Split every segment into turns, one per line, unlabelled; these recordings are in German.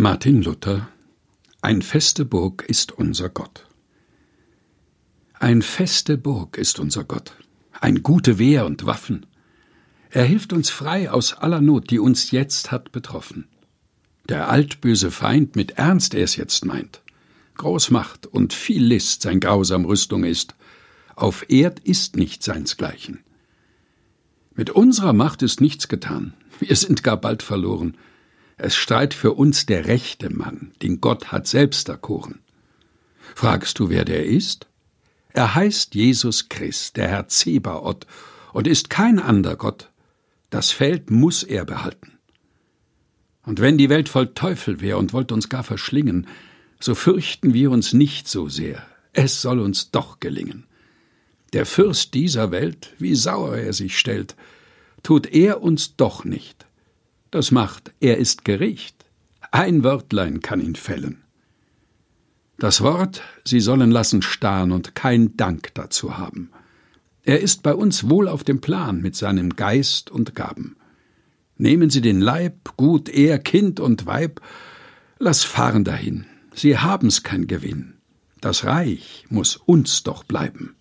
Martin Luther Ein feste Burg ist unser Gott. Ein feste Burg ist unser Gott, ein gute Wehr und Waffen. Er hilft uns frei aus aller Not, die uns jetzt hat betroffen. Der altböse Feind mit Ernst er es jetzt meint. Großmacht und viel List sein grausam Rüstung ist. Auf Erd ist nicht seinsgleichen. Mit unserer Macht ist nichts getan. Wir sind gar bald verloren. Es streit für uns der rechte Mann, den Gott hat selbst erkoren. Fragst du, wer der ist? Er heißt Jesus Christ, der Herr Zebaoth, und ist kein ander Gott. Das Feld muss er behalten. Und wenn die Welt voll Teufel wär und wollt uns gar verschlingen, so fürchten wir uns nicht so sehr. Es soll uns doch gelingen. Der Fürst dieser Welt, wie sauer er sich stellt, tut er uns doch nicht. Das macht, er ist Gericht. Ein Wörtlein kann ihn fällen. Das Wort, Sie sollen lassen starren und kein Dank dazu haben. Er ist bei uns wohl auf dem Plan mit seinem Geist und Gaben. Nehmen Sie den Leib, gut er, Kind und Weib, lass fahren dahin. Sie haben's kein Gewinn. Das Reich muss uns doch bleiben.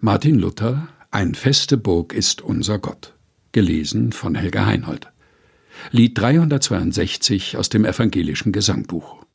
Martin Luther Ein feste Burg ist unser Gott gelesen von Helga Heinold. Lied 362 aus dem evangelischen Gesangbuch.